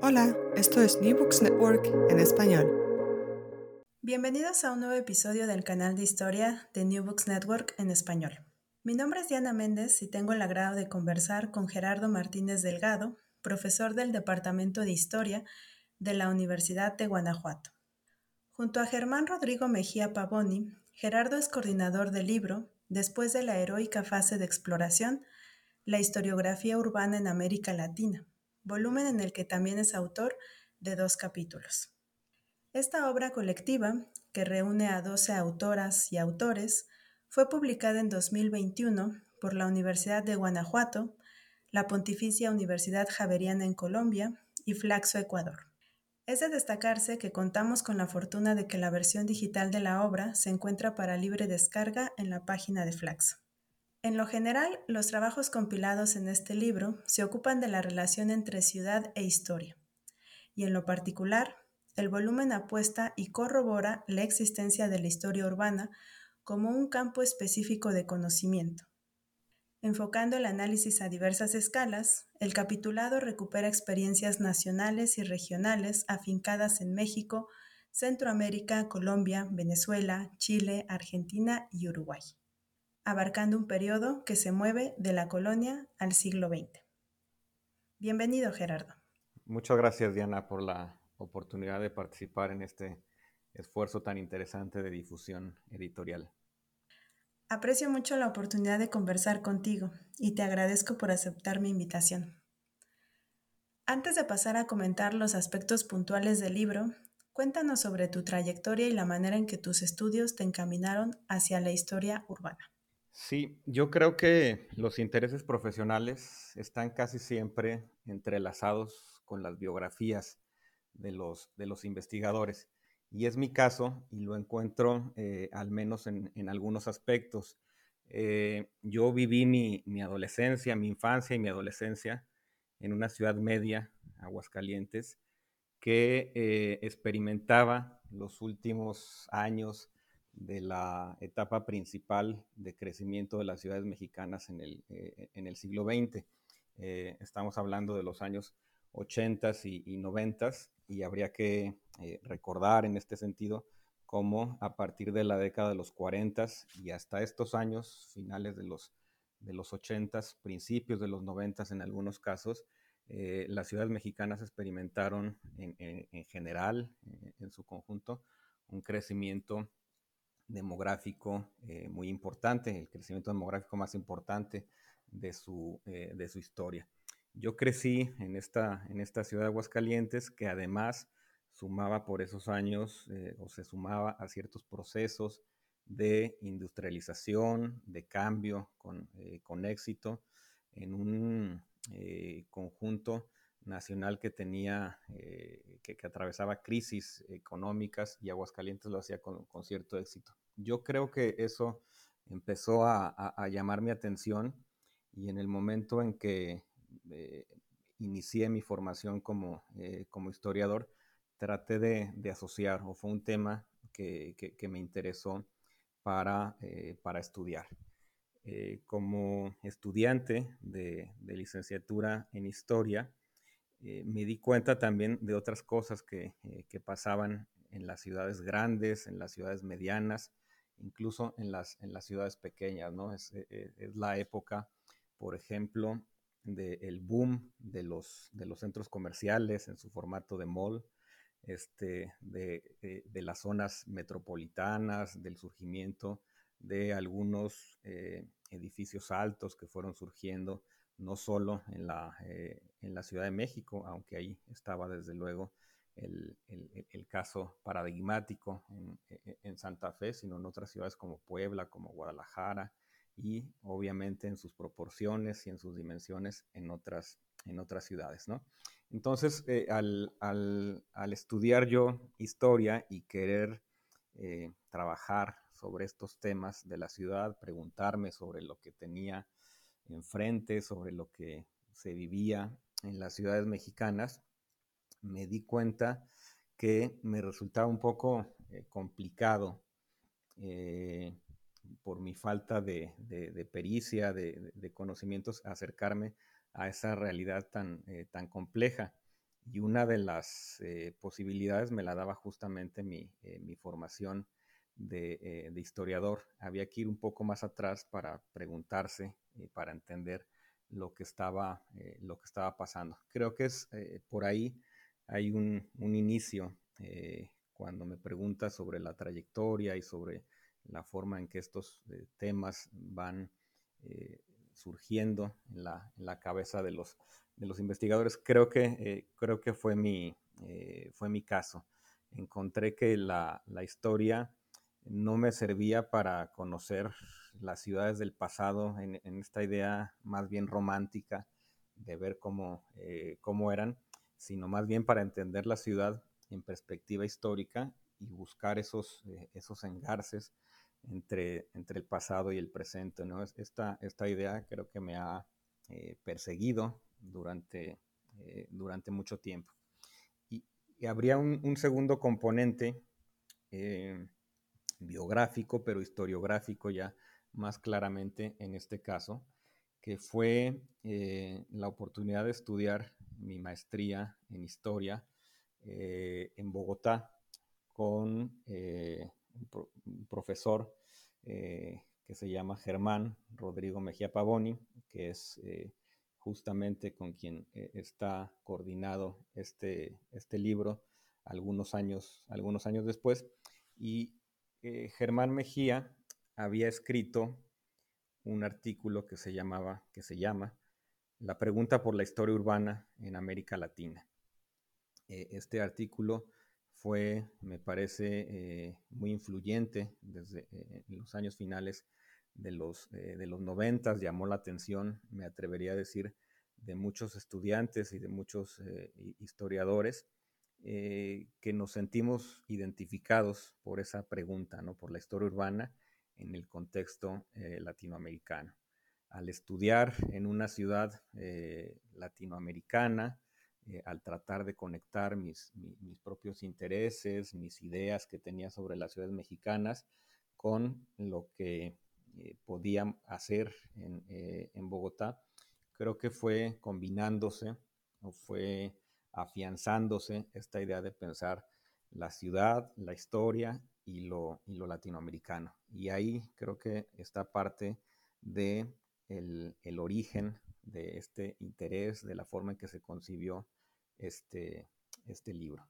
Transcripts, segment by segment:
Hola, esto es New Books Network en español. Bienvenidos a un nuevo episodio del canal de historia de New Books Network en español. Mi nombre es Diana Méndez y tengo el agrado de conversar con Gerardo Martínez Delgado, profesor del Departamento de Historia de la Universidad de Guanajuato. Junto a Germán Rodrigo Mejía Pavoni, Gerardo es coordinador del libro Después de la heroica fase de exploración, la historiografía urbana en América Latina volumen en el que también es autor de dos capítulos. Esta obra colectiva, que reúne a 12 autoras y autores, fue publicada en 2021 por la Universidad de Guanajuato, la Pontificia Universidad Javeriana en Colombia y Flaxo Ecuador. Es de destacarse que contamos con la fortuna de que la versión digital de la obra se encuentra para libre descarga en la página de Flaxo. En lo general, los trabajos compilados en este libro se ocupan de la relación entre ciudad e historia, y en lo particular, el volumen apuesta y corrobora la existencia de la historia urbana como un campo específico de conocimiento. Enfocando el análisis a diversas escalas, el capitulado recupera experiencias nacionales y regionales afincadas en México, Centroamérica, Colombia, Venezuela, Chile, Argentina y Uruguay abarcando un periodo que se mueve de la colonia al siglo XX. Bienvenido, Gerardo. Muchas gracias, Diana, por la oportunidad de participar en este esfuerzo tan interesante de difusión editorial. Aprecio mucho la oportunidad de conversar contigo y te agradezco por aceptar mi invitación. Antes de pasar a comentar los aspectos puntuales del libro, cuéntanos sobre tu trayectoria y la manera en que tus estudios te encaminaron hacia la historia urbana. Sí, yo creo que los intereses profesionales están casi siempre entrelazados con las biografías de los, de los investigadores. Y es mi caso, y lo encuentro eh, al menos en, algunos aspectos. Eh, yo viví mi, adolescencia, mi infancia y mi adolescencia en una ciudad media, Aguascalientes, que eh, experimentaba los últimos años de la etapa principal de crecimiento de las ciudades mexicanas en el, eh, en el siglo XX. Eh, estamos hablando de los años 80 y, y 90 y habría que eh, recordar en este sentido cómo a partir de la década de los 40 y hasta estos años, finales de los, de los 80, principios de los 90 en algunos casos, las ciudades mexicanas experimentaron en, en general, en su conjunto, un crecimiento demográfico eh, muy importante, el crecimiento demográfico más importante de su, eh, de su historia. Yo crecí en esta, en esta ciudad de Aguascalientes que además sumaba por esos años eh, o se sumaba a ciertos procesos de industrialización, de cambio con, con éxito en un conjunto nacional que tenía, eh, que, atravesaba crisis económicas y Aguascalientes lo hacía con, cierto éxito. Yo creo que eso empezó a, llamar mi atención y en el momento en que eh, inicié mi formación como, eh, como historiador, traté de, asociar o fue un tema que, me interesó para, para estudiar. Como estudiante de, licenciatura en historia, eh, me di cuenta también de otras cosas que, pasaban en las ciudades grandes, en las ciudades medianas, incluso en las, en las ciudades pequeñas, ¿no? Es, la época, por ejemplo, del boom de los, de los centros comerciales en su formato de mall, este, de, las zonas metropolitanas, del surgimiento de algunos eh, edificios altos que fueron surgiendo, no solo en la, eh, en la Ciudad de México, aunque ahí estaba desde luego el, caso paradigmático en, en, Santa Fe, sino en otras ciudades como Puebla, como Guadalajara, y obviamente en sus proporciones y en sus dimensiones en otras, en otras ciudades, ¿no? Entonces, eh, al, estudiar yo historia y querer eh, trabajar sobre estos temas de la ciudad, preguntarme sobre lo que tenía enfrente, sobre lo que se vivía en las ciudades mexicanas, me di cuenta que me resultaba un poco eh, complicado por mi falta de, pericia, de, conocimientos, acercarme a esa realidad tan, eh, tan compleja. Y una de las eh, posibilidades me la daba justamente mi, eh, mi formación de, historiador. Había que ir un poco más atrás para preguntarse, para entender lo que estaba, lo que estaba pasando. Creo que es por ahí hay un, un inicio cuando me preguntas sobre la trayectoria y sobre la forma en que estos temas van surgiendo en la, cabeza de los, de los investigadores. Creo que, eh, creo que fue, mi, eh, fue mi caso. Encontré que la, historia no me servía para conocer las ciudades del pasado en, esta idea más bien romántica de ver cómo, eh, cómo eran, sino más bien para entender la ciudad en perspectiva histórica y buscar esos, esos engarces entre, entre el pasado y el presente. ¿no? Esta, esta idea creo que me ha eh, perseguido durante, eh, durante mucho tiempo. Y, habría un, segundo componente eh, biográfico, pero historiográfico ya más claramente en este caso, que fue la oportunidad de estudiar mi maestría en historia en Bogotá con un, profesor eh, que se llama Germán Rodrigo Mejía Pavoni, que es eh, justamente con quien eh, está coordinado este, este libro algunos años, algunos años después. Y Germán Mejía había escrito un artículo que se llamaba, que se llama La pregunta por la historia urbana en América Latina. este artículo fue, me parece, eh, muy influyente desde eh, los años finales de los, eh, de los 90, llamó la atención, me atrevería a decir, de muchos estudiantes y de muchos historiadores que nos sentimos identificados por esa pregunta, ¿no? por la historia urbana en el contexto latinoamericano. Al estudiar en una ciudad latinoamericana, eh, al tratar de conectar mis, propios intereses, mis ideas que tenía sobre las ciudades mexicanas con lo que eh, podían hacer eh, en, Bogotá, creo que fue combinándose o fue afianzándose esta idea de pensar la ciudad, la historia y lo, latinoamericano. Y ahí creo que está parte de el origen de este interés, de la forma en que se concibió este, este libro.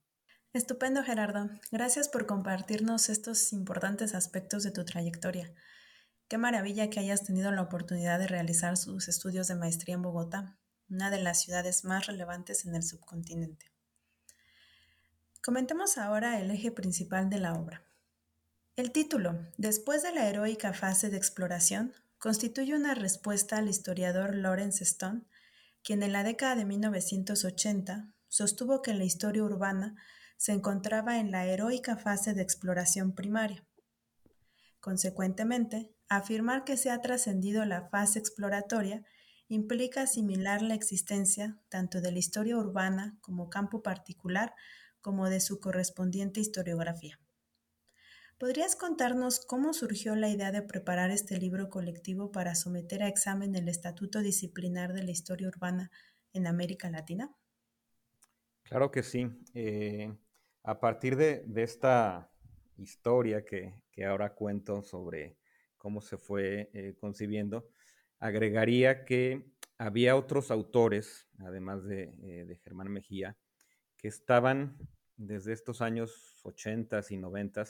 Estupendo, Gerardo. Gracias por compartirnos estos importantes aspectos de tu trayectoria. Qué maravilla que hayas tenido la oportunidad de realizar sus estudios de maestría en Bogotá, una de las ciudades más relevantes en el subcontinente. Comentemos ahora el eje principal de la obra. El título, Después de la heroica fase de exploración, constituye una respuesta al historiador Lawrence Stone, quien en la década de 1980 sostuvo que la historia urbana se encontraba en la heroica fase de exploración primaria. Consecuentemente, afirmar que se ha trascendido la fase exploratoria implica asimilar la existencia tanto de la historia urbana como campo particular como de su correspondiente historiografía. ¿Podrías contarnos cómo surgió la idea de preparar este libro colectivo para someter a examen el Estatuto Disciplinar de la Historia Urbana en América Latina? Claro que sí. Eh, a partir de, esta historia que, ahora cuento sobre cómo se fue eh, concibiendo, agregaría que había otros autores, además de, eh, de, Germán Mejía, que estaban desde estos años 80 y 90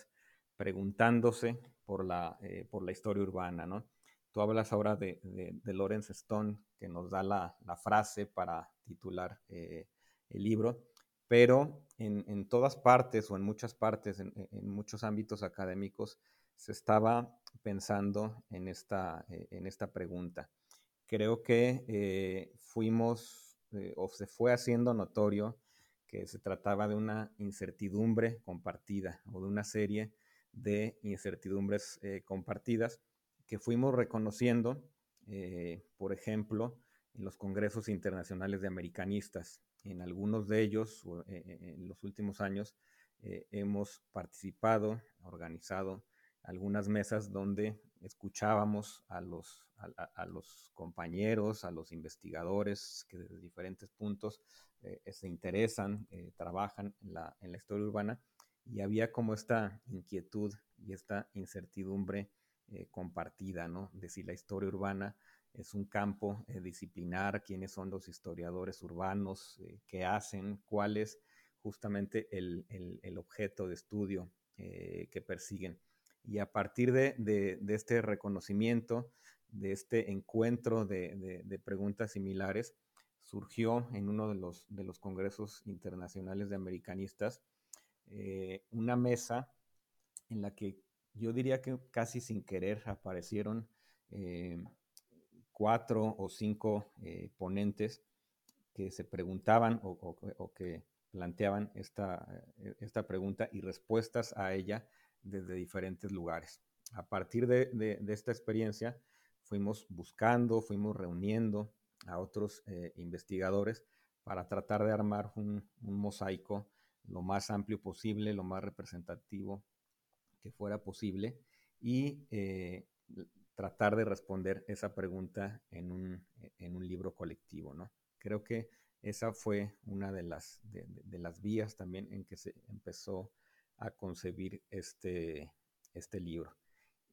preguntándose por la, por la historia urbana, ¿no? Tú hablas ahora de, de, Lawrence Stone, que nos da la, la frase para titular el libro, pero en, todas partes o en muchas partes, en, muchos ámbitos académicos, se estaba pensando en esta, eh, en esta pregunta. Creo que eh, fuimos eh, o se fue haciendo notorio que se trataba de una incertidumbre compartida o de una serie de incertidumbres compartidas que fuimos reconociendo, por ejemplo, en los congresos internacionales de americanistas, en algunos de ellos, en los últimos años, hemos participado, organizado algunas mesas donde escuchábamos a los, a, los compañeros, a los investigadores que desde diferentes puntos se interesan, trabajan en la, en la, historia urbana y había como esta inquietud y esta incertidumbre compartida, ¿no? De si la historia urbana es un campo eh, disciplinar, quiénes son los historiadores urbanos, eh, qué hacen, cuál es justamente el, objeto de estudio eh, que persiguen. Y a partir de, este reconocimiento, de este encuentro de, preguntas similares, surgió en uno de los, de los congresos internacionales de americanistas una mesa en la que yo diría que casi sin querer aparecieron cuatro o cinco eh, ponentes que se preguntaban o, que planteaban esta, eh, esta, pregunta y respuestas a ella desde diferentes lugares. A partir de, esta experiencia fuimos buscando, fuimos reuniendo a otros eh, investigadores para tratar de armar un, mosaico lo más amplio posible, lo más representativo que fuera posible y tratar de responder esa pregunta en un, libro colectivo, ¿no? Creo que esa fue una de, las vías también en que se empezó a concebir este, este libro.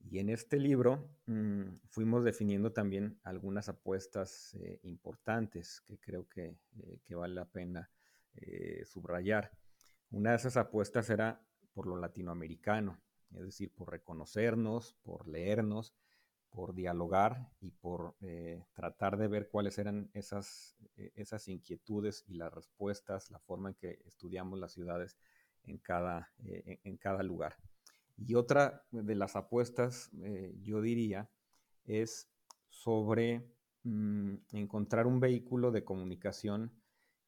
Y en este libro mm, fuimos definiendo también algunas apuestas eh, importantes que creo que, eh, que, vale la pena eh, subrayar. Una de esas apuestas era por lo latinoamericano, es decir, por reconocernos, por leernos, por dialogar y por tratar de ver cuáles eran esas, esas inquietudes y las respuestas, la forma en que estudiamos las ciudades en cada, eh, en cada lugar. Y otra de las apuestas, yo diría, es sobre mm, encontrar un vehículo de comunicación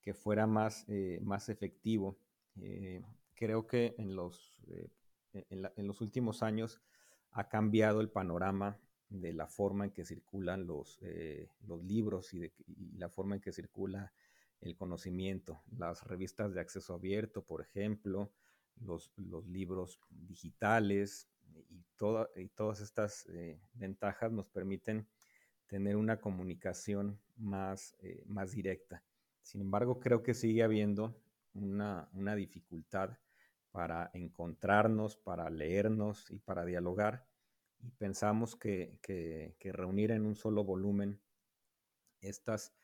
que fuera más, más efectivo. creo que en los, en los últimos años ha cambiado el panorama de la forma en que circulan los, eh, los libros y, de, la forma en que circula el conocimiento. Las revistas de acceso abierto, por ejemplo, los, libros digitales y, y todas estas eh, ventajas nos permiten tener una comunicación más, eh, más directa. Sin embargo, creo que sigue habiendo una, una dificultad para encontrarnos, para leernos y para dialogar y pensamos que, reunir en un solo volumen estas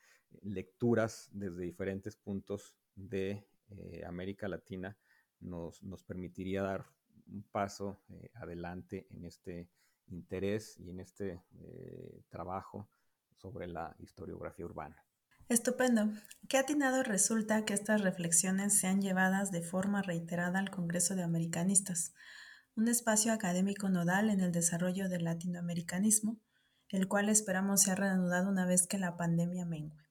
lecturas desde diferentes puntos de eh, América Latina nos, permitiría dar un paso eh, adelante en este interés y en este eh, trabajo sobre la historiografía urbana. Estupendo. Qué atinado resulta que estas reflexiones sean llevadas de forma reiterada al Congreso de Americanistas, un espacio académico nodal en el desarrollo del latinoamericanismo, el cual esperamos sea reanudado una vez que la pandemia mengue.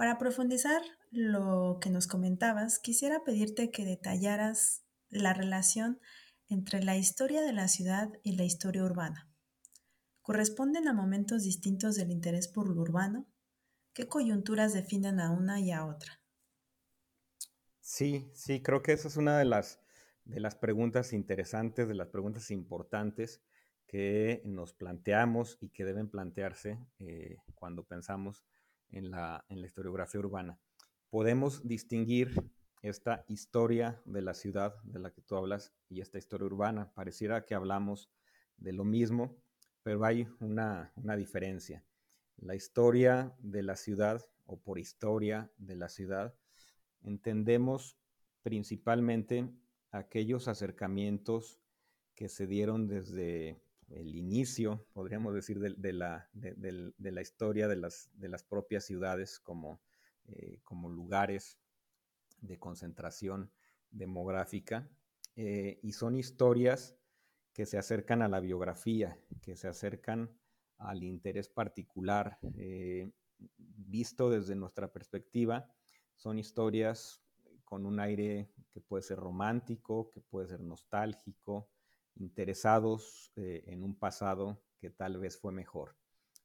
Para profundizar lo que nos comentabas, quisiera pedirte que detallaras la relación entre la historia de la ciudad y la historia urbana. ¿Corresponden a momentos distintos del interés por lo urbano? ¿Qué coyunturas definen a una y a otra? Sí, sí, creo que esa es una de las, de las preguntas interesantes, de las preguntas importantes que nos planteamos y que deben plantearse eh, cuando pensamos en la, en la historiografía urbana. Podemos distinguir esta historia de la ciudad de la que tú hablas y esta historia urbana. Pareciera que hablamos de lo mismo, pero hay una, una diferencia. La historia de la ciudad o por historia de la ciudad entendemos principalmente aquellos acercamientos que se dieron desde el inicio, podríamos decir, de, la, de, la, historia de las, las propias ciudades como, eh, como lugares de concentración demográfica. Eh, y son historias que se acercan a la biografía, que se acercan al interés particular. Eh, visto desde nuestra perspectiva, son historias con un aire que puede ser romántico, que puede ser nostálgico, interesados eh, en un pasado que tal vez fue mejor.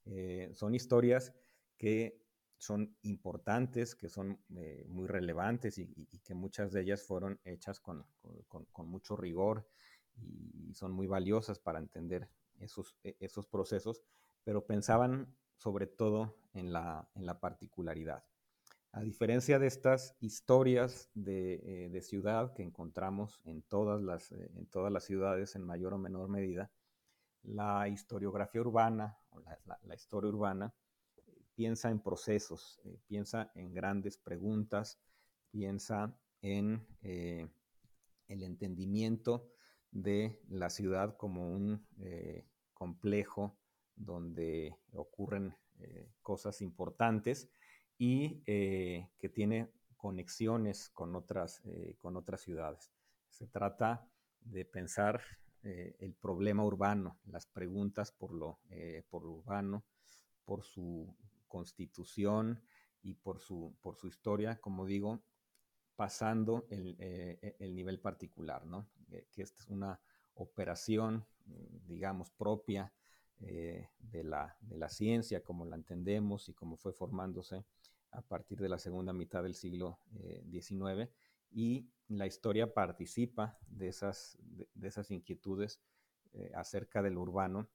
Eh, son historias que son importantes, que son eh, muy relevantes y, que muchas de ellas fueron hechas con, mucho rigor y, son muy valiosas para entender esos, e, esos procesos, pero pensaban sobre todo en la particularidad. A diferencia de estas historias de, eh, ciudad que encontramos en todas, las, eh, en todas las ciudades en mayor o menor medida, la historiografía urbana o la, historia urbana piensa en procesos, eh, piensa en grandes preguntas, piensa en el entendimiento de la ciudad como un complejo donde ocurren cosas importantes y eh, que tiene conexiones con otras, eh, con otras ciudades. Se trata de pensar eh, el problema urbano, las preguntas por lo, por urbano, por su constitución y por su, por su historia, como digo, pasando el, el nivel particular, ¿no? que esta es una operación, digamos, propia de, la, de la ciencia, como la entendemos y como fue formándose a partir de la segunda mitad del siglo XIX eh, y la historia participa de esas, de, esas inquietudes eh, acerca del urbano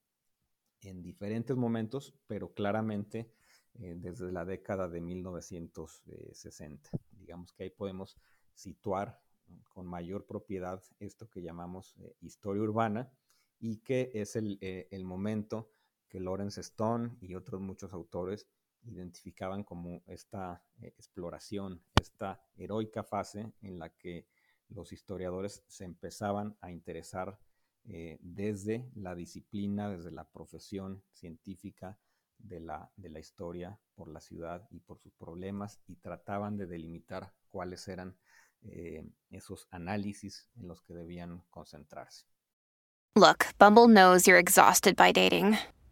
en diferentes momentos, pero claramente eh, desde la década de 1960. Digamos que ahí podemos situar con mayor propiedad esto que llamamos historia urbana y que es el, el momento que Lawrence Stone y otros muchos autores identificaban como esta eh, exploración, esta heroica fase en la que los historiadores se empezaban a interesar eh, desde la disciplina, desde la profesión científica de la, de la historia por la ciudad y por sus problemas y trataban de delimitar cuáles eran eh, esos análisis en los que debían concentrarse. Look, Bumble knows you're exhausted by dating.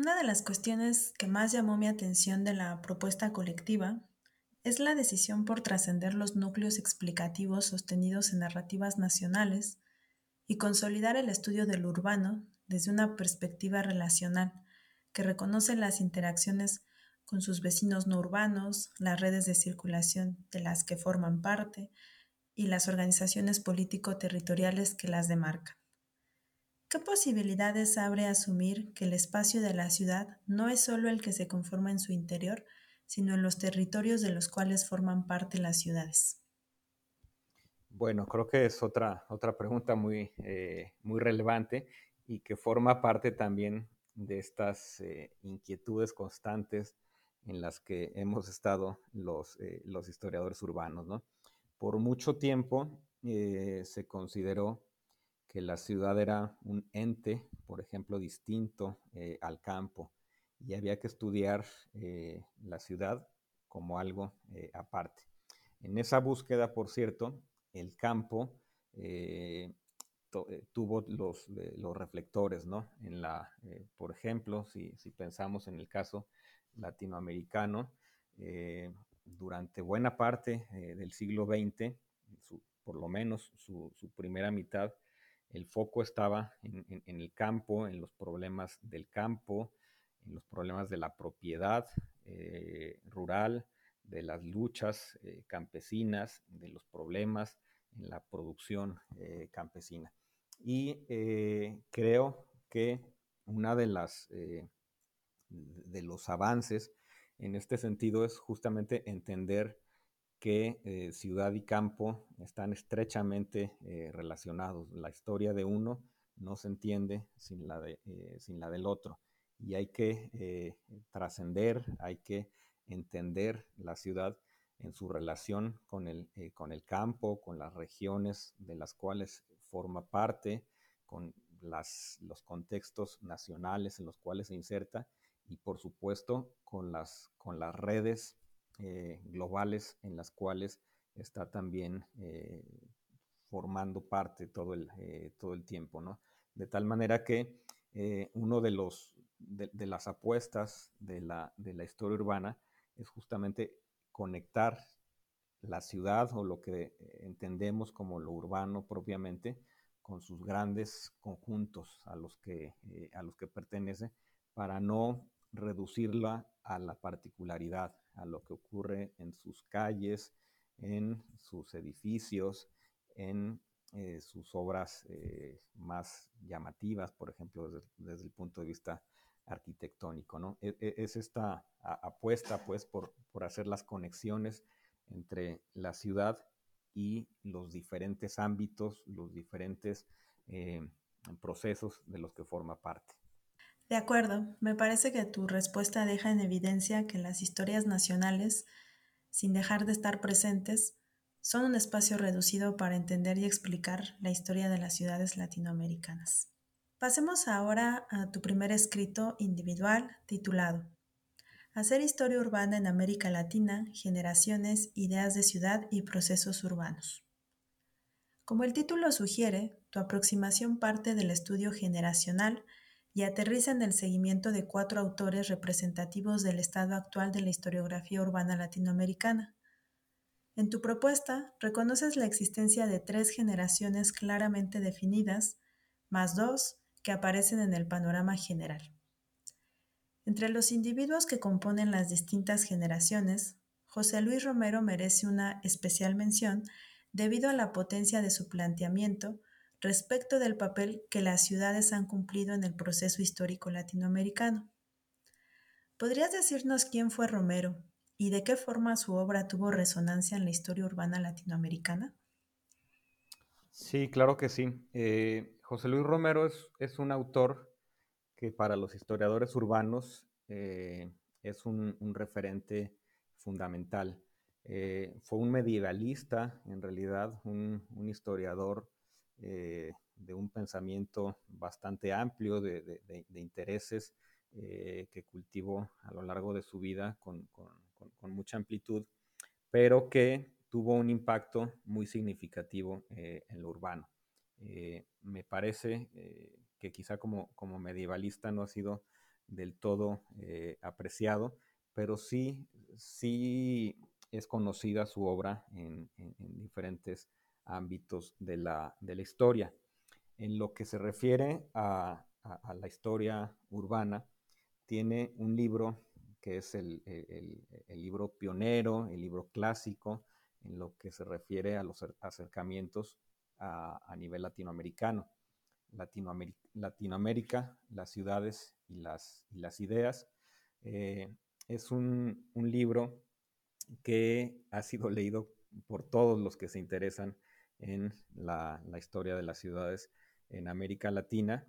Una de las cuestiones que más llamó mi atención de la propuesta colectiva es la decisión por trascender los núcleos explicativos sostenidos en narrativas nacionales y consolidar el estudio del urbano desde una perspectiva relacional que reconoce las interacciones con sus vecinos no urbanos, las redes de circulación de las que forman parte y las organizaciones político-territoriales que las demarcan. ¿Qué posibilidades abre asumir que el espacio de la ciudad no es solo el que se conforma en su interior, sino en los territorios de los cuales forman parte las ciudades? Bueno, creo que es otra, otra pregunta muy, eh, muy relevante y que forma parte también de estas eh, inquietudes constantes en las que hemos estado los, eh, los historiadores urbanos. ¿no? Por mucho tiempo se consideró que la ciudad era un ente, por ejemplo, distinto eh, al campo y había que estudiar eh, la ciudad como algo eh, aparte. En esa búsqueda, por cierto, el campo tuvo los, los reflectores, ¿no? En la, por ejemplo, si, si, pensamos en el caso latinoamericano, durante buena parte del siglo XX, por lo menos su, su, primera mitad, el foco estaba en, el campo, en los problemas del campo, en los problemas de la propiedad eh, rural, de las luchas eh, campesinas, de los problemas en la producción eh, campesina. Y creo que una de las de los avances en este sentido es justamente entender que eh, ciudad y campo están estrechamente eh, relacionados. La historia de uno no se entiende sin la, de, eh, sin la del otro. Y hay que trascender, hay que entender la ciudad en su relación con el, con el campo, con las regiones de las cuales forma parte, con las, los contextos nacionales en los cuales se inserta y por supuesto con las, con las redes eh, globales en las cuales está también eh, formando parte todo el, eh, todo el tiempo. De tal manera que uno de, los, de, las apuestas de la, de la historia urbana es justamente conectar la ciudad o lo que entendemos como lo urbano propiamente con sus grandes conjuntos a los que, a los que pertenece para no reducirla a la particularidad, a lo que ocurre en sus calles, en sus edificios, en eh, sus obras eh, más llamativas, por ejemplo, desde, el punto de vista arquitectónico. ¿no? E, e, es, esta apuesta pues, por, hacer las conexiones entre la ciudad y los diferentes ámbitos, los diferentes eh, procesos de los que forma parte. De acuerdo, me parece que tu respuesta deja en evidencia que las historias nacionales, sin dejar de estar presentes, son un espacio reducido para entender y explicar la historia de las ciudades latinoamericanas. Pasemos ahora a tu primer escrito individual titulado Hacer historia urbana en América Latina, generaciones, ideas de ciudad y procesos urbanos. Como el título sugiere, tu aproximación parte del estudio generacional y aterriza en el seguimiento de cuatro autores representativos del estado actual de la historiografía urbana latinoamericana. En tu propuesta reconoces la existencia de tres generaciones claramente definidas, más dos que aparecen en el panorama general. Entre los individuos que componen las distintas generaciones, José Luis Romero merece una especial mención debido a la potencia de su planteamiento respecto del papel que las ciudades han cumplido en el proceso histórico latinoamericano. ¿Podrías decirnos quién fue Romero y de qué forma su obra tuvo resonancia en la historia urbana latinoamericana? Sí, claro que sí. Eh, José Luis Romero es, un autor que para los historiadores urbanos eh, es un, referente fundamental. Eh, fue un medievalista, en realidad, un, un historiador eh, de un pensamiento bastante amplio de, intereses eh, que cultivó a lo largo de su vida con, mucha amplitud, pero que tuvo un impacto muy significativo eh, en lo urbano. me parece que quizá como, medievalista no ha sido del todo apreciado, pero sí, sí es conocida su obra en, en, en diferentes ámbitos de la, historia. En lo que se refiere a, la historia urbana, tiene un libro que es el, libro pionero, el libro clásico, en lo que se refiere a los acercamientos a, nivel latinoamericano. Latinoamérica, las ciudades y las, las ideas. Eh, es un, libro que ha sido leído por todos los que se interesan en la, historia de las ciudades en América Latina.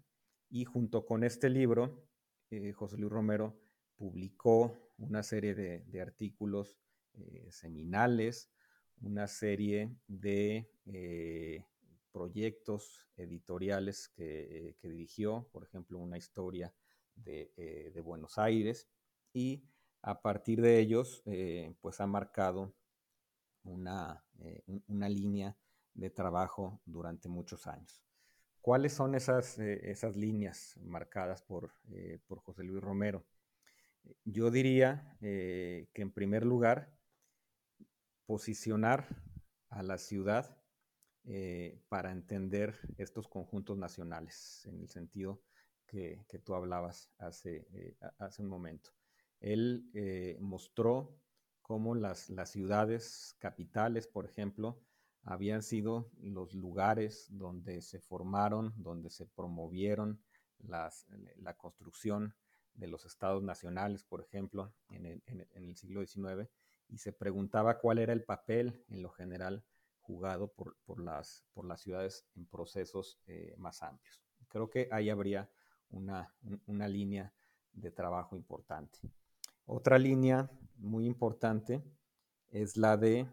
Y junto con este libro, eh, José Luis Romero publicó una serie de, artículos eh, seminales, una serie de eh, proyectos editoriales que, dirigió, por ejemplo, una historia de, de, Buenos Aires, y a partir de ellos, pues ha marcado una, una línea de trabajo durante muchos años. ¿Cuáles son esas, esas líneas marcadas por, por José Luis Romero? Yo diría que en primer lugar, posicionar a la ciudad para entender estos conjuntos nacionales, en el sentido que, tú hablabas hace, hace un momento. Él mostró cómo las, las ciudades capitales, por ejemplo, habían sido los lugares donde se formaron, donde se promovieron las, la construcción de los estados nacionales, por ejemplo, en el, siglo XIX, y se preguntaba cuál era el papel en lo general jugado por, por, las, por las ciudades en procesos eh, más amplios. Creo que ahí habría una, una línea de trabajo importante. Otra línea muy importante es la de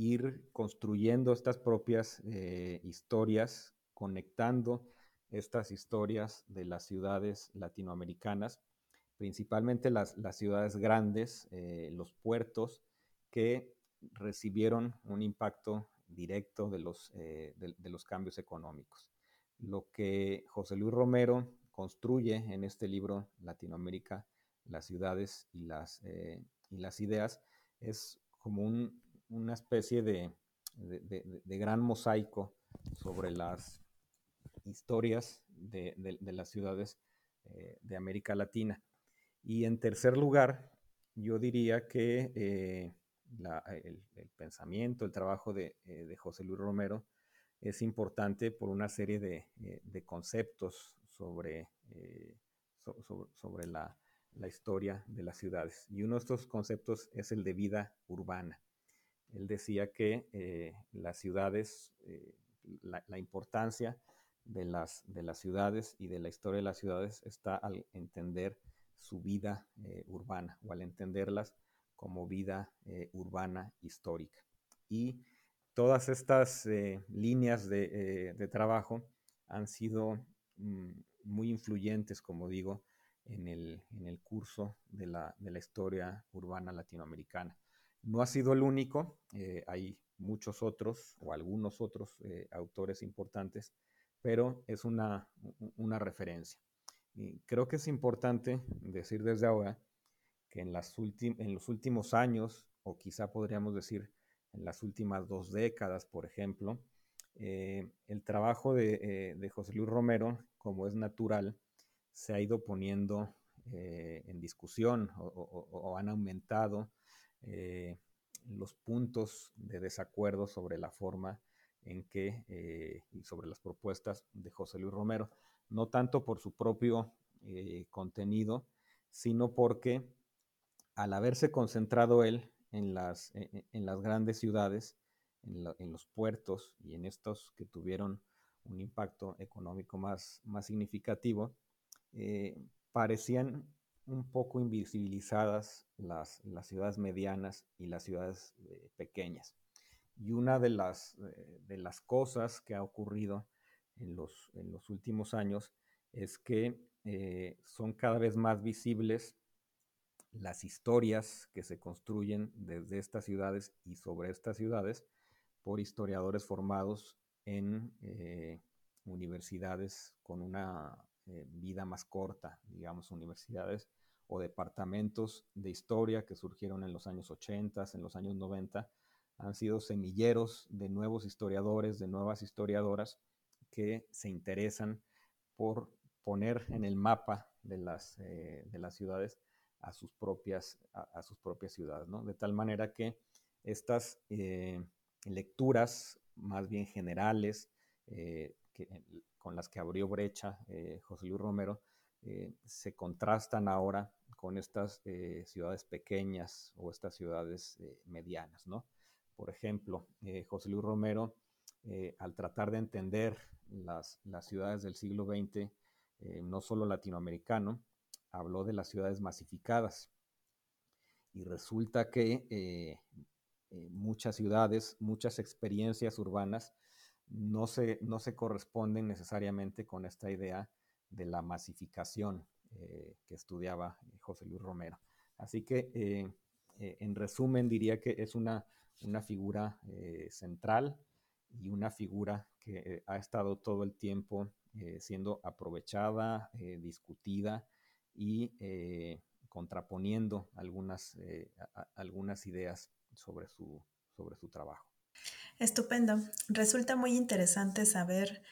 ir construyendo estas propias eh, historias, conectando estas historias de las ciudades latinoamericanas, principalmente las, ciudades grandes, eh, los puertos, que recibieron un impacto directo de los, eh, de los cambios económicos. Lo que José Luis Romero construye en este libro, Latinoamérica las ciudades y las, eh, y las ideas, es como una especie de, gran mosaico sobre las historias de, las ciudades eh, de América Latina. Y en tercer lugar, yo diría que eh, el, pensamiento, el trabajo de, José Luis Romero es importante por una serie de, conceptos sobre, sobre la, la historia de las ciudades. Y uno de estos conceptos es el de vida urbana. Él decía que eh, las ciudades, eh, la, importancia de las, de las ciudades y de la historia de las ciudades está al entender su vida eh, urbana o al entenderlas como vida urbana histórica. Y todas estas líneas de, trabajo han sido mm, muy influyentes, como digo, en el, en el curso de la, de la, historia urbana latinoamericana. No ha sido el único, eh, hay muchos otros o algunos otros eh, autores importantes, pero es una, una referencia. Creo que es importante decir desde ahora que en, las en los últimos años, o quizá podríamos decir en las últimas dos décadas, por ejemplo, eh, el trabajo de, de José Luis Romero, como es natural, se ha ido poniendo en discusión o, han aumentado eh, los puntos de desacuerdo sobre la forma en que eh, y sobre las propuestas de José Luis Romero, no tanto por su propio contenido, sino porque al haberse concentrado él en las, en, las grandes ciudades, en, los puertos y en estos que tuvieron un impacto económico más, más significativo, eh, parecían un poco invisibilizadas las, las, ciudades medianas y las ciudades eh, pequeñas. Y una de las, eh, de las cosas que ha ocurrido en los, en los últimos años es que son cada vez más visibles las historias que se construyen desde estas ciudades y sobre estas ciudades por historiadores formados en universidades con una eh, vida más corta, digamos, universidades o departamentos de historia que surgieron en los años 80, en los años 90, han sido semilleros de nuevos historiadores, de nuevas historiadoras que se interesan por poner en el mapa de las, eh, de las ciudades a sus propias, a, sus propias ciudades, ¿no? De tal manera que estas eh, lecturas más bien generales, que con las que abrió brecha eh, José Luis Romero, eh, se contrastan ahora con estas eh, ciudades pequeñas o estas ciudades medianas, ¿no? Por ejemplo, José Luis Romero, al tratar de entender las, las ciudades del siglo XX, no solo latinoamericano, habló de las ciudades masificadas. Y resulta que muchas ciudades, muchas experiencias urbanas no se, no se corresponden necesariamente con esta idea de la masificación eh, que estudiaba José Luis Romero. Así que, eh, eh, en resumen, diría que es una, una figura central y una figura que ha estado todo el tiempo siendo aprovechada, discutida y contraponiendo algunas, algunas ideas sobre su, sobre su trabajo. Estupendo. Resulta muy interesante saber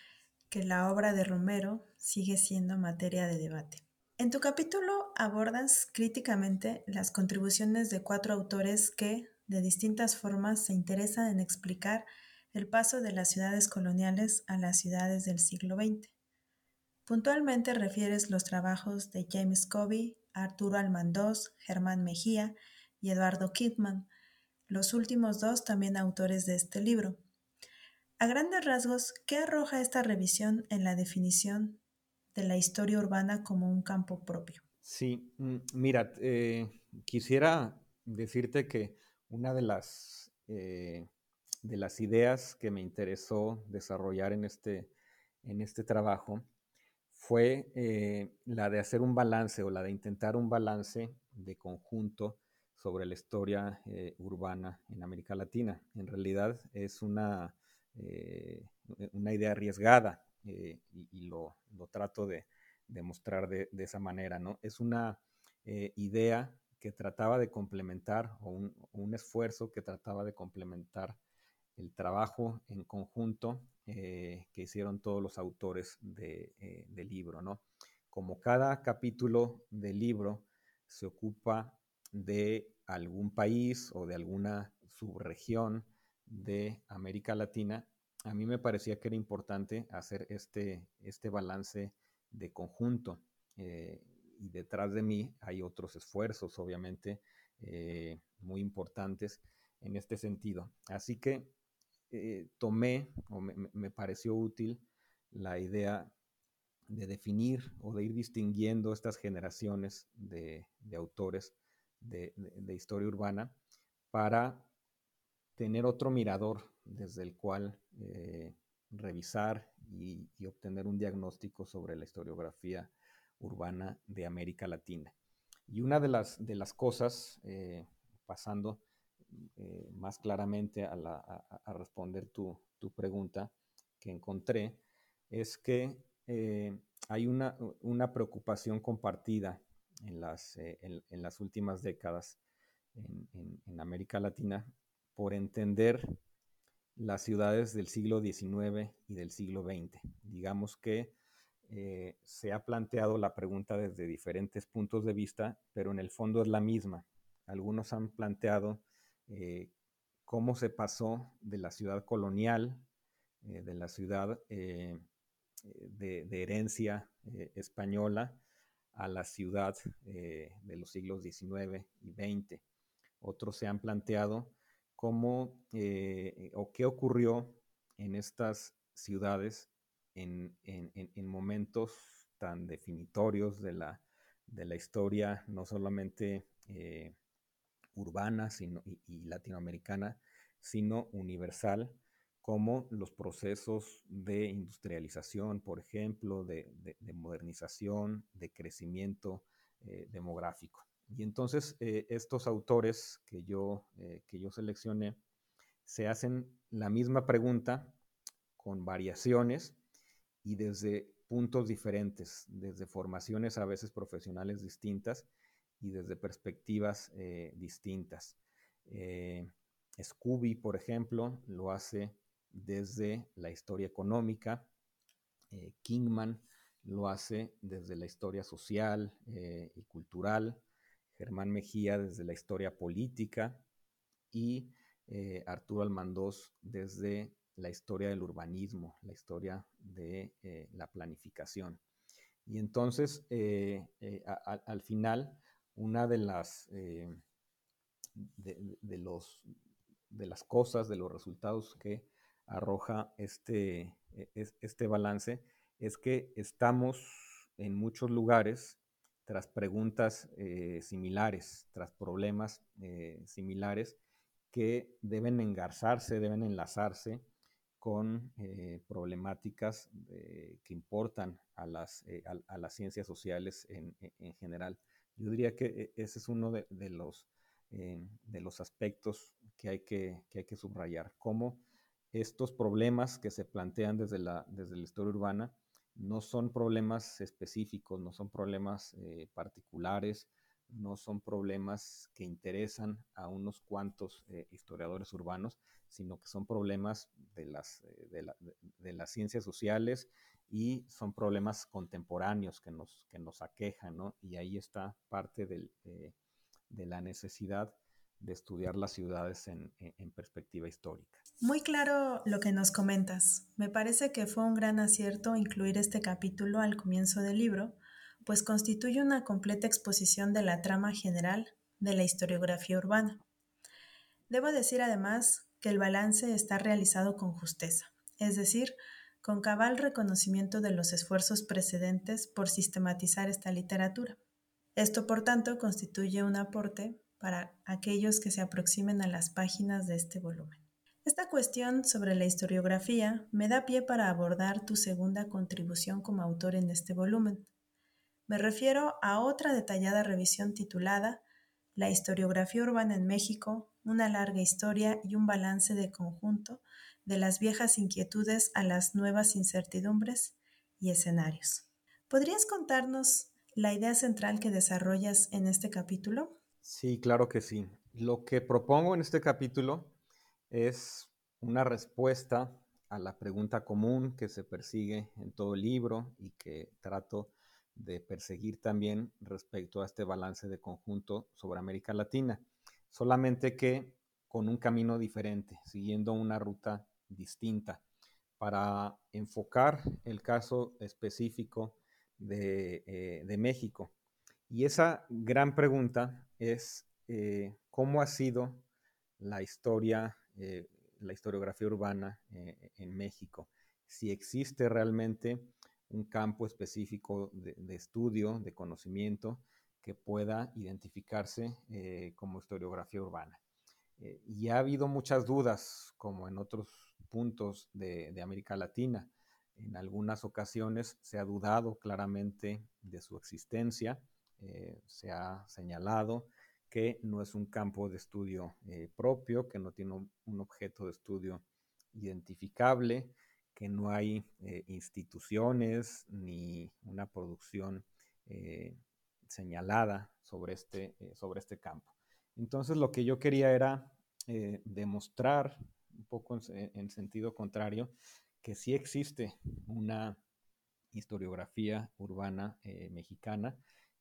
que la obra de Romero sigue siendo materia de debate. En tu capítulo abordas críticamente las contribuciones de cuatro autores que, de distintas formas, se interesan en explicar el paso de las ciudades coloniales a las ciudades del siglo XX. Puntualmente refieres los trabajos de James Covey, Arturo Almandós, Germán Mejía y Eduardo Kidman, los últimos dos también autores de este libro. A grandes rasgos, ¿qué arroja esta revisión en la definición de la historia urbana como un campo propio? Sí, mm, mira, eh, quisiera decirte que una de las, eh, de las ideas que me interesó desarrollar en este, en este trabajo fue eh, la de hacer un balance o la de intentar un balance de conjunto sobre la historia eh, urbana en América Latina. En realidad es una, eh, una idea arriesgada y, lo, trato de demostrar de, esa manera. ¿no? Es una idea que trataba de complementar o un, un, esfuerzo que trataba de complementar el trabajo en conjunto eh, que hicieron todos los autores eh, del libro, ¿no? Como cada capítulo del libro se ocupa de algún país o de alguna subregión de América Latina, a mí me parecía que era importante hacer este, este balance de conjunto. Eh, y detrás de mí hay otros esfuerzos, obviamente, muy importantes en este sentido. Así que eh, tomé o me, pareció útil la idea de definir o de ir distinguiendo estas generaciones de, autores de, historia urbana para tener otro mirador desde el cual eh, revisar y, obtener un diagnóstico sobre la historiografía urbana de América Latina. Y una de las, de las cosas, eh, pasando eh, más claramente a, responder tu, pregunta que encontré es que hay una, preocupación compartida en las, eh, en, las últimas décadas en, América Latina por entender las ciudades del siglo XIX y del siglo XX. Digamos que se ha planteado la pregunta desde diferentes puntos de vista, pero en el fondo es la misma. Algunos han planteado eh, cómo se pasó de la ciudad colonial, eh, de la ciudad eh, de, herencia española, a la ciudad de los siglos XIX y XX. Otros se han planteado cómo o qué ocurrió en estas ciudades en, momentos tan definitorios de la, de la historia, no solamente urbana sino, y, latinoamericana, sino universal, como los procesos de industrialización, por ejemplo, de, modernización, de crecimiento eh, demográfico. Y entonces eh, estos autores que yo, eh, que yo seleccioné se hacen la misma pregunta con variaciones y desde puntos diferentes, desde formaciones a veces profesionales distintas y desde perspectivas distintas. Scooby, por ejemplo, lo hace desde la historia económica, eh, Kingman lo hace desde la historia social y cultural, Germán Mejía desde la historia política y Arturo Almandós desde la historia del urbanismo, la historia de la planificación. Y entonces, al final, una de las, eh, de, los, de las cosas, de los resultados que arroja este, e, este balance es que estamos en muchos lugares tras preguntas eh, similares, tras problemas eh, similares que deben engarzarse, deben enlazarse con problemáticas que importan a las, a, las ciencias sociales en, en general. Yo diría que eh, ese es uno de, los, eh, de los aspectos que hay que, que, hay que subrayar, cómo estos problemas que se plantean desde la, desde la historia urbana no son problemas específicos, no son problemas eh, particulares, no son problemas que interesan a unos cuantos eh, historiadores urbanos, sino que son problemas de las, eh, de, las ciencias sociales y son problemas contemporáneos que nos, que nos aquejan, ¿no? Y ahí está parte de la necesidad de estudiar las ciudades en, perspectiva histórica. Muy claro lo que nos comentas. Me parece que fue un gran acierto incluir este capítulo al comienzo del libro, pues constituye una completa exposición de la trama general de la historiografía urbana. Debo decir además que el balance está realizado con justeza, es decir, con cabal reconocimiento de los esfuerzos precedentes por sistematizar esta literatura. Esto, por tanto, constituye un aporte para aquellos que se aproximen a las páginas de este volumen. Esta cuestión sobre la historiografía me da pie para abordar tu segunda contribución como autor en este volumen. Me refiero a otra detallada revisión titulada La historiografía urbana en México, una larga historia y un balance de conjunto de las viejas inquietudes a las nuevas incertidumbres y escenarios. ¿Podrías contarnos la idea central que desarrollas en este capítulo? Sí, claro que sí. Lo que propongo en este capítulo es una respuesta a la pregunta común que se persigue en todo el libro y que trato de perseguir también respecto a este balance de conjunto sobre América Latina, solamente que con un camino diferente, siguiendo una ruta distinta, para enfocar el caso específico de, eh, de México. Y esa gran pregunta es eh, cómo ha sido la historia, eh, la historiografía urbana eh, en México. Si existe realmente un campo específico de, estudio, de conocimiento, que pueda identificarse como historiografía urbana. y ha habido muchas dudas, como en otros puntos de, América Latina. En algunas ocasiones se ha dudado claramente de su existencia eh, se ha señalado que no es un campo de estudio eh, propio, que no tiene un, objeto de estudio identificable, que no hay eh, instituciones ni una producción señalada sobre este, sobre este campo. Entonces lo que yo quería era demostrar, un poco en, en, sentido contrario, que sí existe una historiografía urbana mexicana,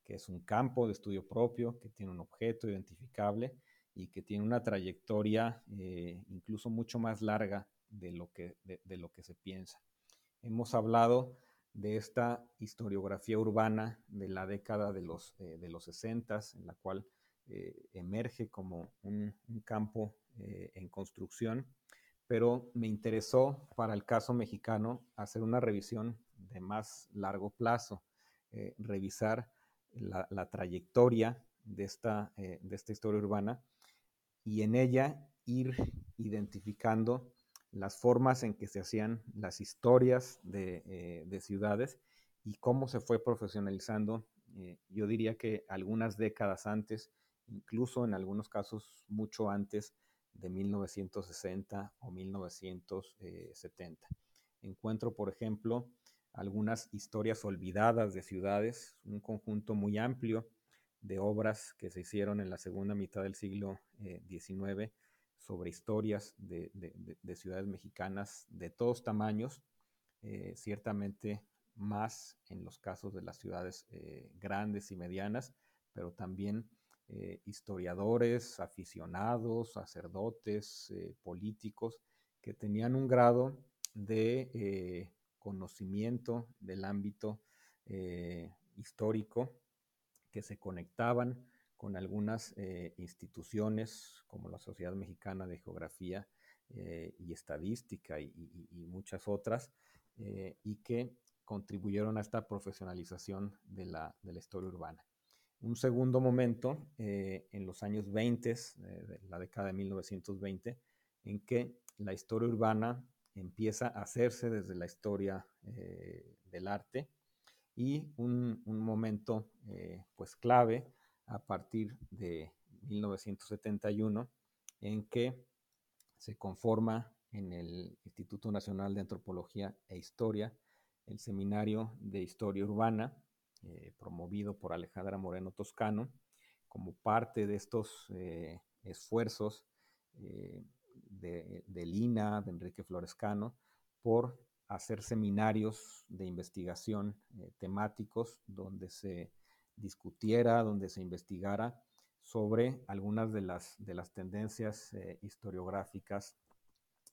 que es un campo de estudio propio, que tiene un objeto identificable y que tiene una trayectoria eh, incluso mucho más larga de lo, que, de, lo que se piensa. Hemos hablado de esta historiografía urbana de la década de los, eh, de los 60, en la cual eh, emerge como un, un campo en construcción, pero me interesó para el caso mexicano hacer una revisión de más largo plazo, revisar la, trayectoria de esta, eh, de esta historia urbana y en ella ir identificando las formas en que se hacían las historias de, eh, ciudades y cómo se fue profesionalizando, eh, yo diría que algunas décadas antes, incluso en algunos casos mucho antes de 1960 o 1970. Encuentro, por ejemplo, algunas historias olvidadas de ciudades, un conjunto muy amplio de obras que se hicieron en la segunda mitad del siglo XIX eh, sobre historias de, ciudades mexicanas de todos tamaños, eh, ciertamente más en los casos de las ciudades eh, grandes y medianas, pero también historiadores, aficionados, sacerdotes, políticos, que tenían un grado de conocimiento del ámbito eh, histórico que se conectaban con algunas eh, instituciones como la Sociedad Mexicana de Geografía eh, y Estadística y, muchas otras, y que contribuyeron a esta profesionalización de la, de la historia urbana. Un segundo momento, en los años 20, de la década de 1920, en que la historia urbana empieza a hacerse desde la historia eh, del arte y un, momento eh, pues clave a partir de 1971 en que se conforma en el Instituto Nacional de Antropología e Historia el seminario de Historia Urbana, eh, promovido por Alejandra Moreno Toscano, como parte de estos esfuerzos de, de, Lina, de Enrique Florescano, por hacer seminarios de investigación temáticos donde se discutiera, donde se investigara sobre algunas de las, de las tendencias historiográficas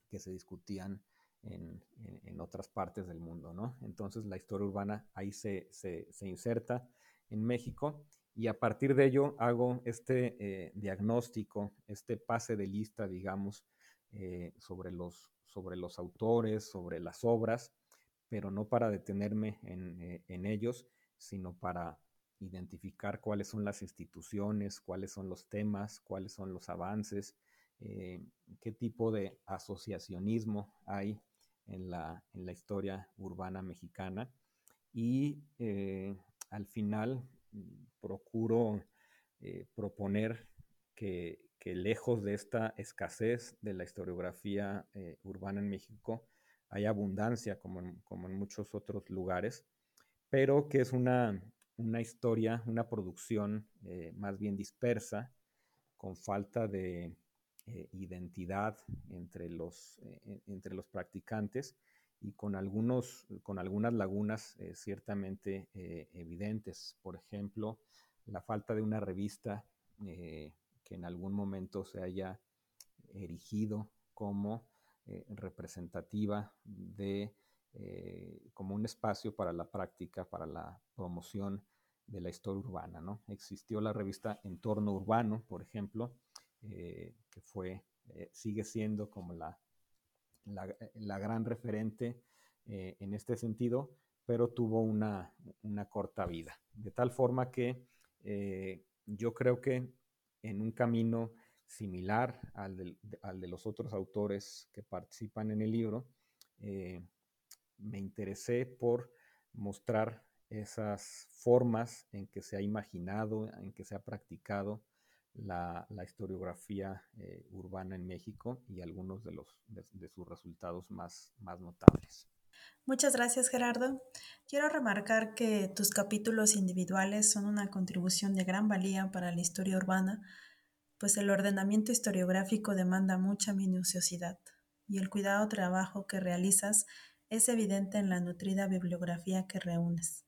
que se discutían en, otras partes del mundo, ¿no? Entonces la historia urbana ahí se, inserta en México y a partir de ello hago este eh, diagnóstico, este pase de lista, digamos, eh, sobre, los, sobre los autores, sobre las obras, pero no para detenerme en, eh, en ellos, sino para identificar cuáles son las instituciones, cuáles son los temas, cuáles son los avances, qué tipo de asociacionismo hay en la, en la historia urbana mexicana. Y eh, al final mm, procuro eh, proponer que, que, lejos de esta escasez de la historiografía eh, urbana en México, hay abundancia como en, muchos otros lugares, pero que es una, una historia, una producción más bien dispersa, con falta de, eh, identidad entre los, eh, entre los practicantes y con, algunos, con algunas lagunas eh, ciertamente evidentes. Por ejemplo, la falta de una revista que en algún momento se haya erigido como representativa de, como un espacio para la práctica, para la promoción de la historia urbana. ¿no? Existió la revista Entorno Urbano, por ejemplo, eh, que fue, eh, sigue siendo como la, la, gran referente eh, en este sentido, pero tuvo una, una, corta vida. De tal forma que yo creo que en un camino similar al de, al de, los otros autores que participan en el libro, me interesé por mostrar esas formas en que se ha imaginado, en que se ha practicado la, historiografía eh, urbana en México y algunos de, los, de, sus resultados más, más notables. Muchas gracias Gerardo. Quiero remarcar que tus capítulos individuales son una contribución de gran valía para la historia urbana, pues el ordenamiento historiográfico demanda mucha minuciosidad y el cuidado trabajo que realizas es evidente en la nutrida bibliografía que reúnes.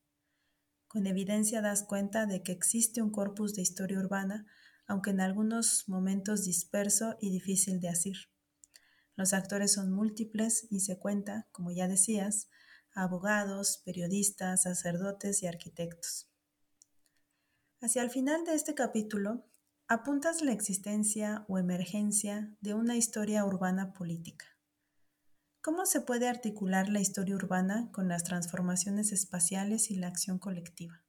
Con evidencia das cuenta de que existe un corpus de historia urbana aunque en algunos momentos disperso y difícil de asir. Los actores son múltiples y se cuenta, como ya decías, abogados, periodistas, sacerdotes y arquitectos. Hacia el final de este capítulo, apuntas la existencia o emergencia de una historia urbana política. ¿Cómo se puede articular la historia urbana con las transformaciones espaciales y la acción colectiva?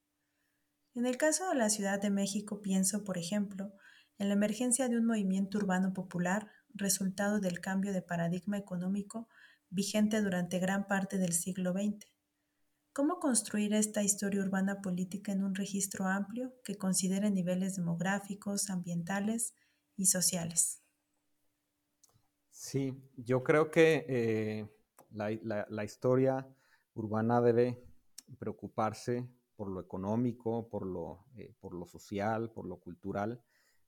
En el caso de la Ciudad de México pienso, por ejemplo, en la emergencia de un movimiento urbano popular, resultado del cambio de paradigma económico vigente durante gran parte del siglo XX. ¿Cómo construir esta historia urbana política en un registro amplio que considere niveles demográficos, ambientales y sociales? Sí, yo creo que eh, la, historia urbana debe preocuparse por lo económico, por lo, eh, por lo social, por lo cultural,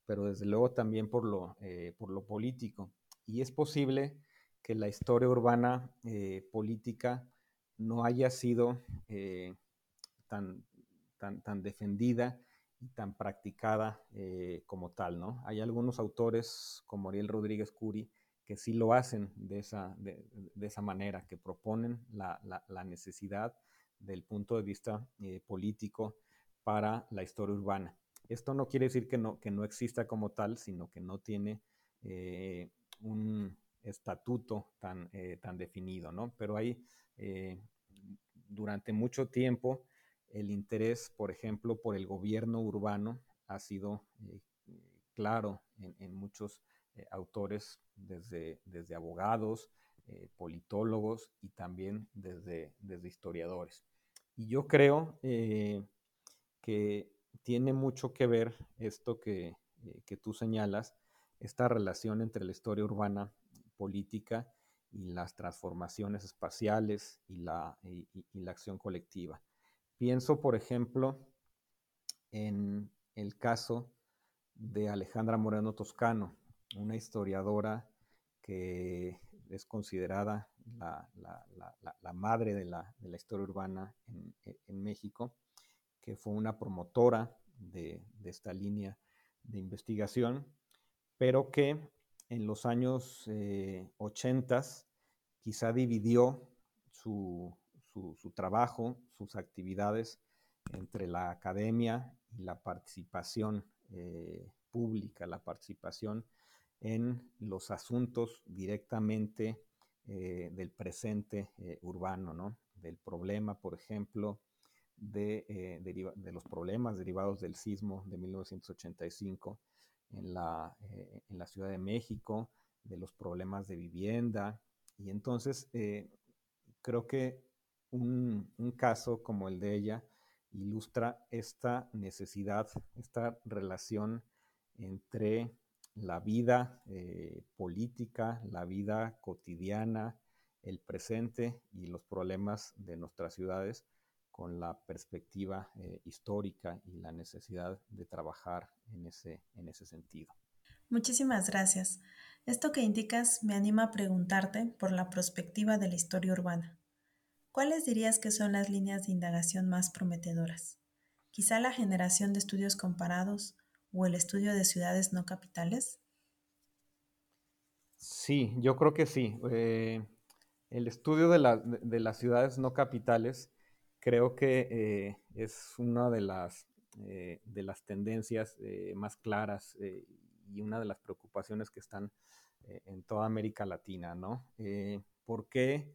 pero desde luego también por lo, eh, por lo político. Y es posible que la historia urbana eh, política no haya sido tan, tan, tan, defendida y tan practicada como tal, ¿no? Hay algunos autores como Ariel Rodríguez Curi que sí lo hacen de esa, de, esa manera, que proponen la, la, necesidad del punto de vista eh, político para la historia urbana. Esto no quiere decir que no, que no exista como tal, sino que no tiene eh, un estatuto tan, eh, tan definido, ¿no? Pero hay, durante mucho tiempo, el interés, por ejemplo, por el gobierno urbano ha sido claro en, muchos autores, desde, desde abogados, politólogos y también desde, desde historiadores. Y yo creo eh, que tiene mucho que ver esto eh, que, tú señalas, esta relación entre la historia urbana política y las transformaciones espaciales y la, y la acción colectiva. Pienso, por ejemplo, en el caso de Alejandra Moreno Toscano, una historiadora que es considerada la, madre de la, historia urbana en, México, que fue una promotora de, esta línea de investigación, pero que en los años 80 eh, quizá dividió su, trabajo, sus actividades entre la academia y la participación eh, pública, la participación en los asuntos directamente eh, del presente eh, urbano, ¿no? Del problema, por ejemplo, de, de, los problemas derivados del sismo de 1985 en la, en la Ciudad de México, de los problemas de vivienda. Y entonces creo que un, caso como el de ella, ilustra esta necesidad, esta relación entre la vida eh, política, la vida cotidiana, el presente y los problemas de nuestras ciudades con la perspectiva eh, histórica y la necesidad de trabajar en ese, en ese sentido. Muchísimas gracias. Esto que indicas me anima a preguntarte por la perspectiva de la historia urbana. ¿Cuáles dirías que son las líneas de indagación más prometedoras? ¿Quizá la generación de estudios comparados o el estudio de ciudades no capitales? Sí, yo creo que sí. Eh, el estudio de, las ciudades no capitales creo que eh, es una de las, eh, de las tendencias más claras y una de las preocupaciones que están en toda América Latina, ¿no? ¿Por qué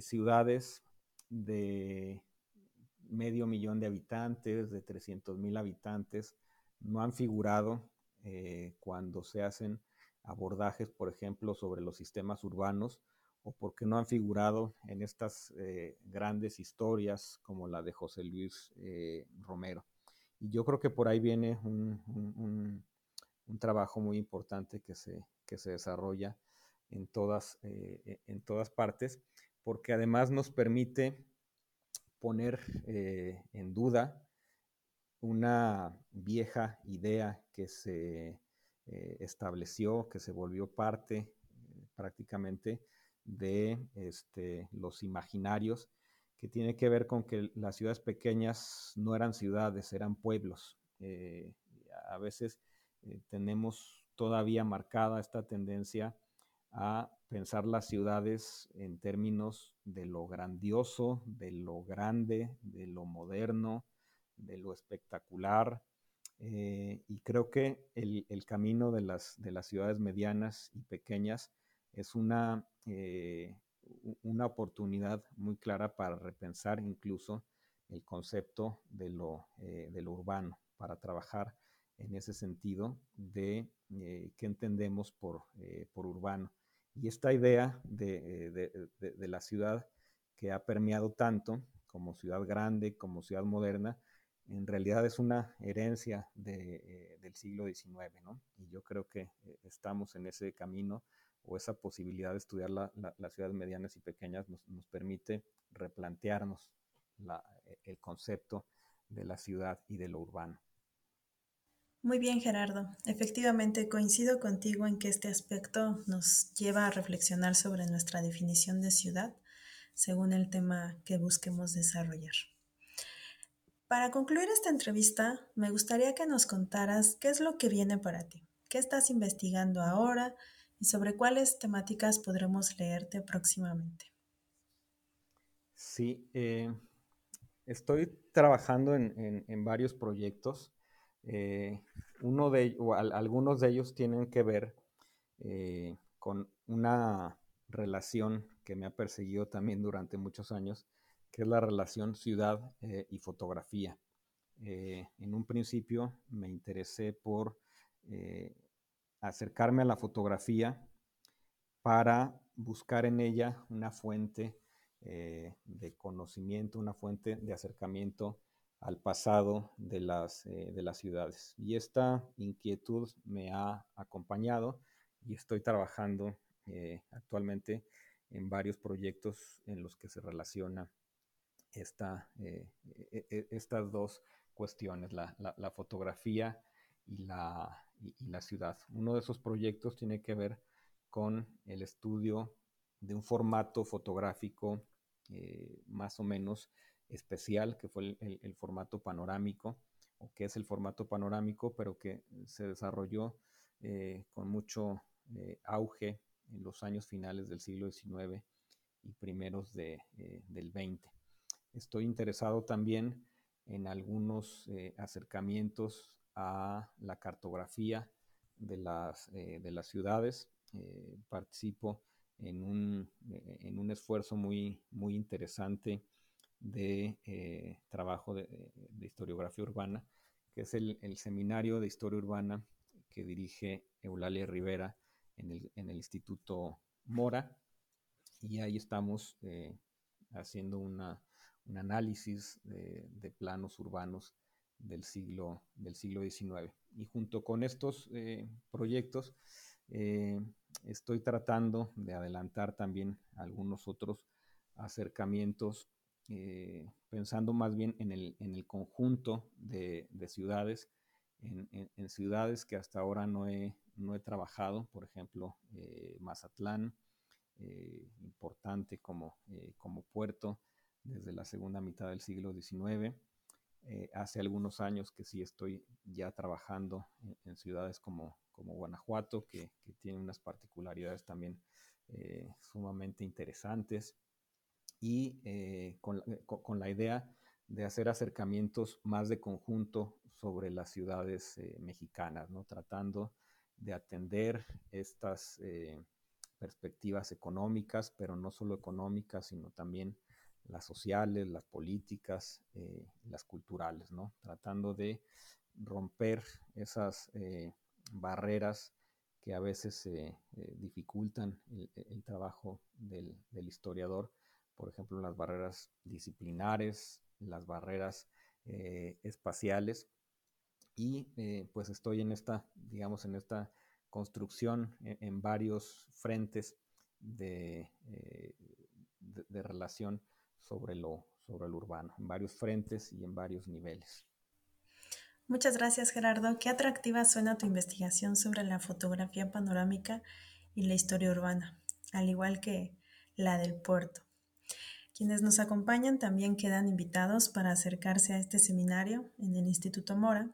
ciudades de medio millón de habitantes, de 300 mil habitantes, no han figurado eh, cuando se hacen abordajes, por ejemplo, sobre los sistemas urbanos, o porque no han figurado en estas eh, grandes historias como la de José Luis eh, Romero. Y yo creo que por ahí viene un, trabajo muy importante que se, que se desarrolla en todas, en todas partes porque además nos permite poner eh, en duda una vieja idea que se eh, estableció, que se volvió parte eh, prácticamente de este, los imaginarios, que tiene que ver con que las ciudades pequeñas no eran ciudades, eran pueblos. a veces tenemos todavía marcada esta tendencia a pensar las ciudades en términos de lo grandioso, de lo grande, de lo moderno, de lo espectacular. Eh, y creo que el, camino de las, de las, ciudades medianas y pequeñas es una, eh, una oportunidad muy clara para repensar incluso el concepto de lo, eh, de urbano, para trabajar en ese sentido de qué entendemos por, por urbano. Y esta idea eh, de, la ciudad que ha permeado tanto como ciudad grande, como ciudad moderna, en realidad es una herencia eh, del siglo XIX, ¿no? Y yo creo que eh, estamos en ese camino o esa posibilidad de estudiar las ciudades medianas y pequeñas nos, permite replantearnos el concepto de la ciudad y de lo urbano. Muy bien, Gerardo. Efectivamente, coincido contigo en que este aspecto nos lleva a reflexionar sobre nuestra definición de ciudad según el tema que busquemos desarrollar. Para concluir esta entrevista, me gustaría que nos contaras qué es lo que viene para ti, qué estás investigando ahora y sobre cuáles temáticas podremos leerte próximamente. Sí, eh, estoy trabajando en varios proyectos. Eh, uno de, o algunos de ellos tienen que ver eh, con una relación que me ha perseguido también durante muchos años, que es la relación ciudad y fotografía. en un principio me interesé por acercarme a la fotografía para buscar en ella una fuente de conocimiento, una fuente de acercamiento al pasado de las, eh, de las ciudades. Y esta inquietud me ha acompañado y estoy trabajando eh, actualmente en varios proyectos en los que se relaciona esta, e, e, estas dos cuestiones, la, fotografía y la, y la ciudad. Uno de esos proyectos tiene que ver con el estudio de un formato fotográfico eh, más o menos especial, que fue el, formato panorámico, o que es el formato panorámico, pero que se desarrolló eh, con mucho eh, auge en los años finales del siglo XIX y primeros del XX. Estoy interesado también en algunos acercamientos a la cartografía de las, de las ciudades. participo en un, eh, en un esfuerzo muy, muy interesante de eh, trabajo de, historiografía urbana, que es el, seminario de historia urbana que dirige Eulalia Rivera en el, en el Instituto Mora. Y ahí estamos eh, haciendo una, un análisis de, planos urbanos del siglo, del siglo XIX. Y junto con estos proyectos, estoy tratando de adelantar también algunos otros acercamientos, eh, pensando más bien en el, en el conjunto de, ciudades, en, ciudades que hasta ahora no he, no he trabajado, por ejemplo, eh, Mazatlán, eh, importante como, como puerto desde la segunda mitad del siglo XIX. Hace algunos años que sí estoy ya trabajando en ciudades como, como Guanajuato, que, tiene unas particularidades también eh, sumamente interesantes, y eh, con, la idea de hacer acercamientos más de conjunto sobre las ciudades eh, mexicanas, ¿no? tratando de atender estas perspectivas económicas, pero no solo económicas, sino también las sociales, las políticas, las culturales, ¿no? tratando de romper esas barreras que a veces eh, dificultan el, trabajo del, historiador, por ejemplo, las barreras disciplinares, las barreras eh, espaciales, y eh, pues estoy en esta, digamos, en esta construcción en, varios frentes de, relación sobre lo, sobre lo urbano, en varios frentes y en varios niveles. Muchas gracias Gerardo. Qué atractiva suena tu investigación sobre la fotografía panorámica y la historia urbana, al igual que la del puerto. Quienes nos acompañan también quedan invitados para acercarse a este seminario en el Instituto Mora,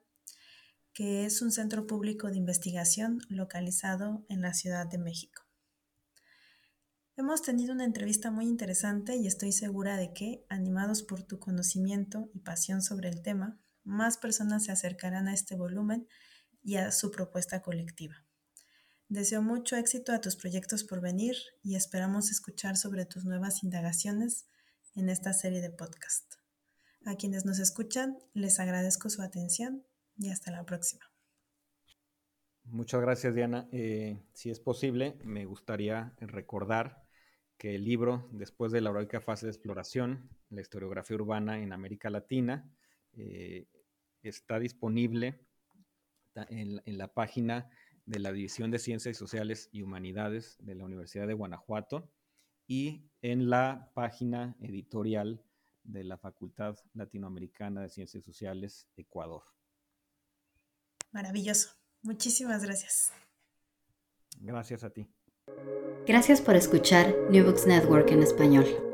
que es un centro público de investigación localizado en la Ciudad de México. Hemos tenido una entrevista muy interesante y estoy segura de que, animados por tu conocimiento y pasión sobre el tema, más personas se acercarán a este volumen y a su propuesta colectiva. Deseo mucho éxito a tus proyectos por venir y esperamos escuchar sobre tus nuevas indagaciones en esta serie de podcast. A quienes nos escuchan, les agradezco su atención y hasta la próxima. Muchas gracias, Diana. Eh, si es posible, me gustaría recordar que el libro, después de la heroica fase de exploración, la historiografía urbana en América Latina, eh, está disponible en, la página de la División de Ciencias Sociales y Humanidades de la Universidad de Guanajuato y en la página editorial de la Facultad Latinoamericana de Ciencias Sociales, Ecuador. Maravilloso. Muchísimas gracias. Gracias a ti. Gracias por escuchar New Books Network en español.